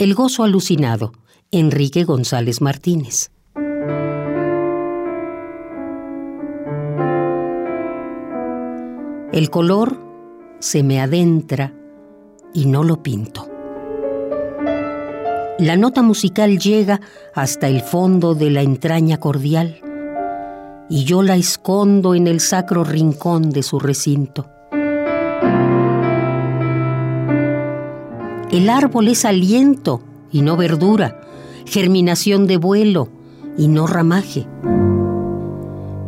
El gozo alucinado, Enrique González Martínez. El color se me adentra y no lo pinto. La nota musical llega hasta el fondo de la entraña cordial y yo la escondo en el sacro rincón de su recinto. El árbol es aliento y no verdura, germinación de vuelo y no ramaje.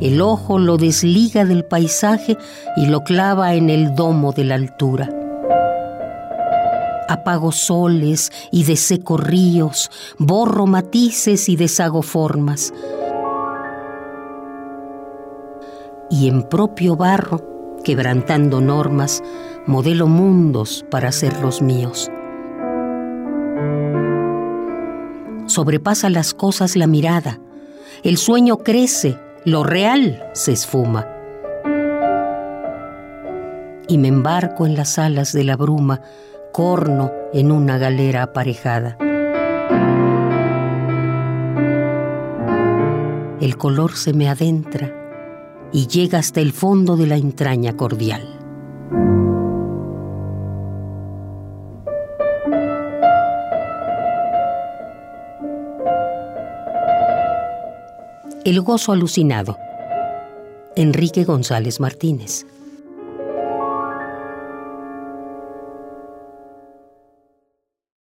El ojo lo desliga del paisaje y lo clava en el domo de la altura. Apago soles y deseco ríos, borro matices y deshago formas. Y en propio barro, quebrantando normas, modelo mundos para ser los míos. Sobrepasa las cosas la mirada. El sueño crece, lo real se esfuma. Y me embarco en las alas de la bruma, corno en una galera aparejada. El color se me adentra y llega hasta el fondo de la entraña cordial. El gozo alucinado. Enrique González Martínez.